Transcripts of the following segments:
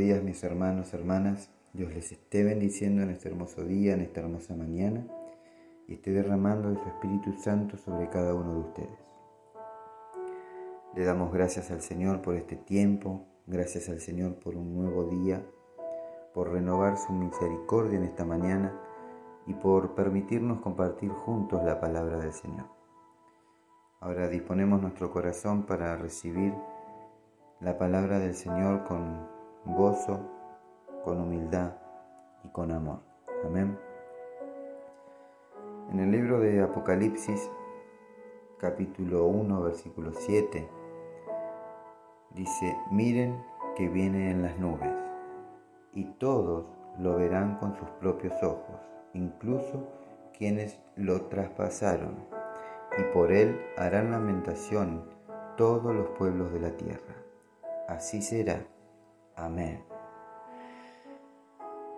días mis hermanos, hermanas. Dios les esté bendiciendo en este hermoso día, en esta hermosa mañana y esté derramando de su Espíritu Santo sobre cada uno de ustedes. Le damos gracias al Señor por este tiempo, gracias al Señor por un nuevo día, por renovar su misericordia en esta mañana y por permitirnos compartir juntos la palabra del Señor. Ahora disponemos nuestro corazón para recibir la palabra del Señor con gozo, con humildad y con amor. Amén. En el libro de Apocalipsis, capítulo 1, versículo 7, dice, miren que viene en las nubes, y todos lo verán con sus propios ojos, incluso quienes lo traspasaron, y por él harán lamentación todos los pueblos de la tierra así será. Amén.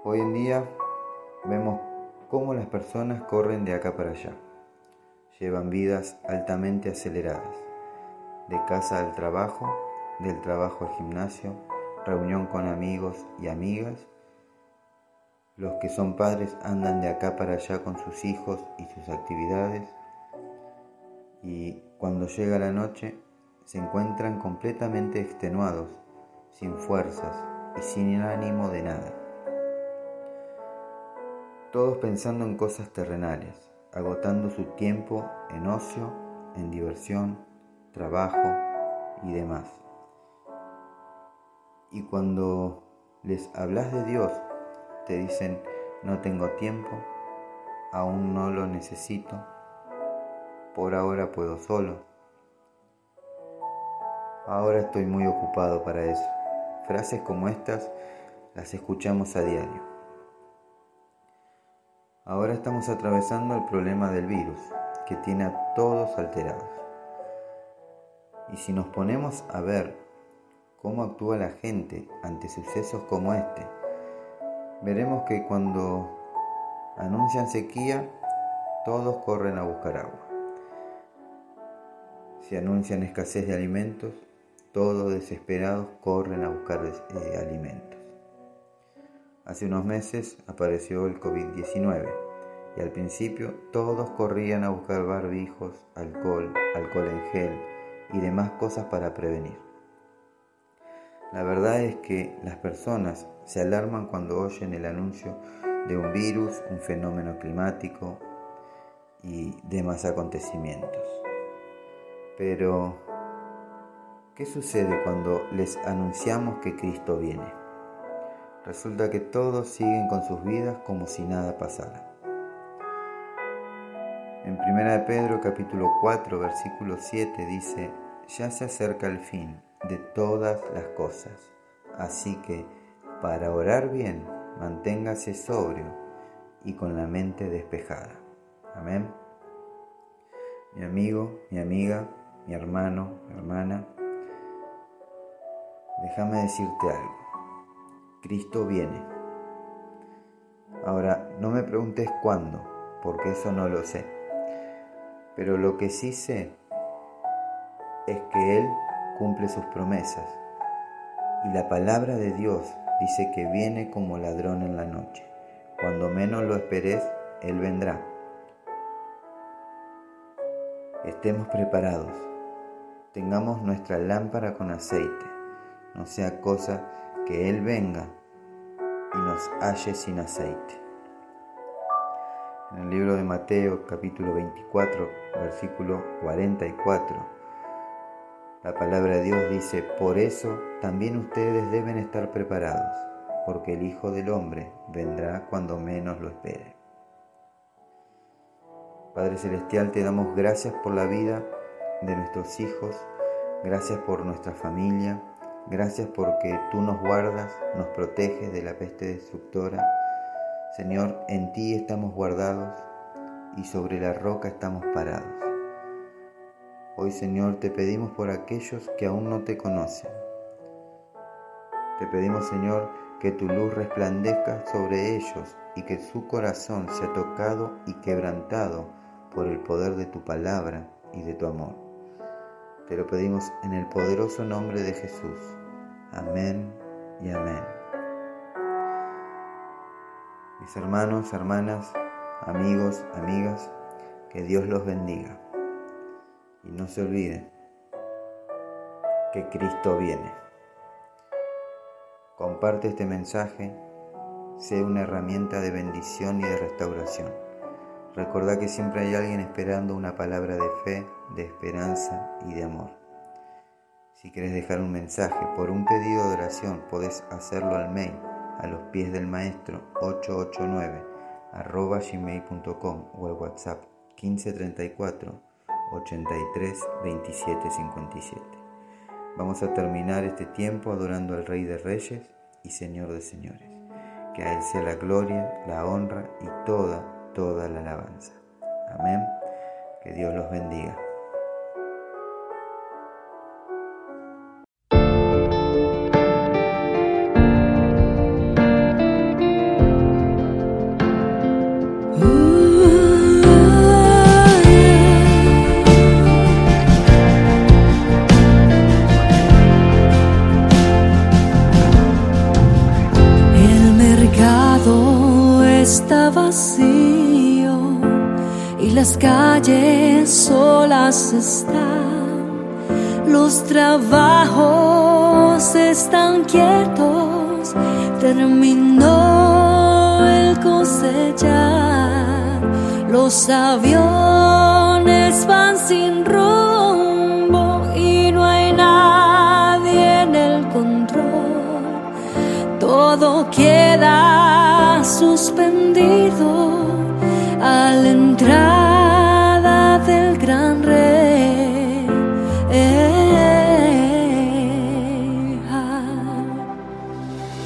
Hoy en día vemos cómo las personas corren de acá para allá. Llevan vidas altamente aceleradas, de casa al trabajo, del trabajo al gimnasio, reunión con amigos y amigas. Los que son padres andan de acá para allá con sus hijos y sus actividades. Y cuando llega la noche se encuentran completamente extenuados, sin fuerzas y sin ánimo de nada. Todos pensando en cosas terrenales, agotando su tiempo en ocio, en diversión, trabajo y demás. Y cuando les hablas de Dios, te dicen, no tengo tiempo, aún no lo necesito, por ahora puedo solo Ahora estoy muy ocupado para eso. Frases como estas las escuchamos a diario. Ahora estamos atravesando el problema del virus, que tiene a todos alterados. Y si nos ponemos a ver cómo actúa la gente ante sucesos como este, veremos que cuando anuncian sequía, todos corren a buscar agua. Si anuncian escasez de alimentos, todos desesperados corren a buscar eh, alimentos. Hace unos meses apareció el COVID-19 y al principio todos corrían a buscar barbijos, alcohol, alcohol en gel y demás cosas para prevenir. La verdad es que las personas se alarman cuando oyen el anuncio de un virus, un fenómeno climático y demás acontecimientos. Pero ¿Qué sucede cuando les anunciamos que Cristo viene? Resulta que todos siguen con sus vidas como si nada pasara. En 1 de Pedro capítulo 4 versículo 7 dice, ya se acerca el fin de todas las cosas, así que para orar bien manténgase sobrio y con la mente despejada. Amén. Mi amigo, mi amiga, mi hermano, mi hermana, déjame decirte algo. Cristo viene. Ahora, no me preguntes cuándo, porque eso no lo sé. Pero lo que sí sé es que Él cumple sus promesas. Y la palabra de Dios dice que viene como ladrón en la noche. Cuando menos lo esperes, Él vendrá. Estemos preparados. Tengamos nuestra lámpara con aceite no sea cosa que Él venga y nos halle sin aceite. En el libro de Mateo capítulo 24, versículo 44, la palabra de Dios dice, por eso también ustedes deben estar preparados, porque el Hijo del Hombre vendrá cuando menos lo espere. Padre Celestial, te damos gracias por la vida de nuestros hijos, gracias por nuestra familia, Gracias porque tú nos guardas, nos proteges de la peste destructora. Señor, en ti estamos guardados y sobre la roca estamos parados. Hoy, Señor, te pedimos por aquellos que aún no te conocen. Te pedimos, Señor, que tu luz resplandezca sobre ellos y que su corazón sea tocado y quebrantado por el poder de tu palabra y de tu amor. Te lo pedimos en el poderoso nombre de Jesús. Amén y amén. Mis hermanos, hermanas, amigos, amigas, que Dios los bendiga. Y no se olviden que Cristo viene. Comparte este mensaje, sea una herramienta de bendición y de restauración. Recordá que siempre hay alguien esperando una palabra de fe, de esperanza y de amor. Si quieres dejar un mensaje por un pedido de oración, podés hacerlo al mail a los pies del maestro 889 arroba gmail.com o al WhatsApp 1534 83 27 57. Vamos a terminar este tiempo adorando al Rey de Reyes y Señor de Señores. Que a Él sea la gloria, la honra y toda, toda la alabanza. Amén. Que Dios los bendiga. Las calles solas están, los trabajos están quietos, terminó el cosechar, los aviones van sin rumbo y no hay nadie en el control, todo queda suspendido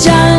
짠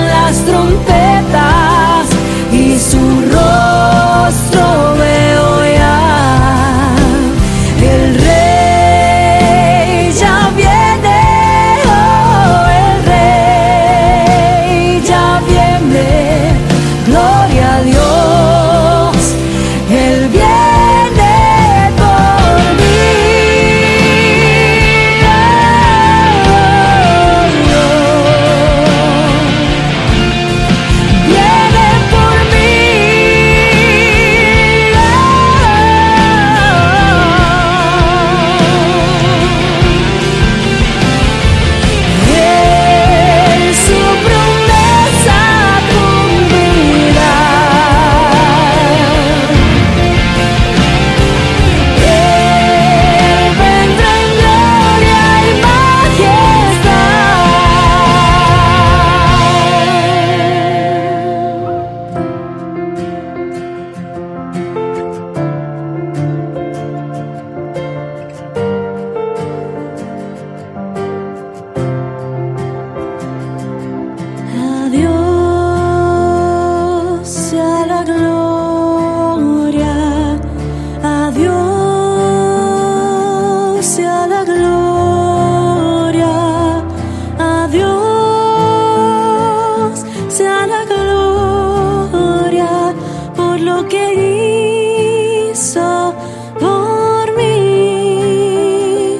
Que só por mim,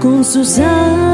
com Suzana.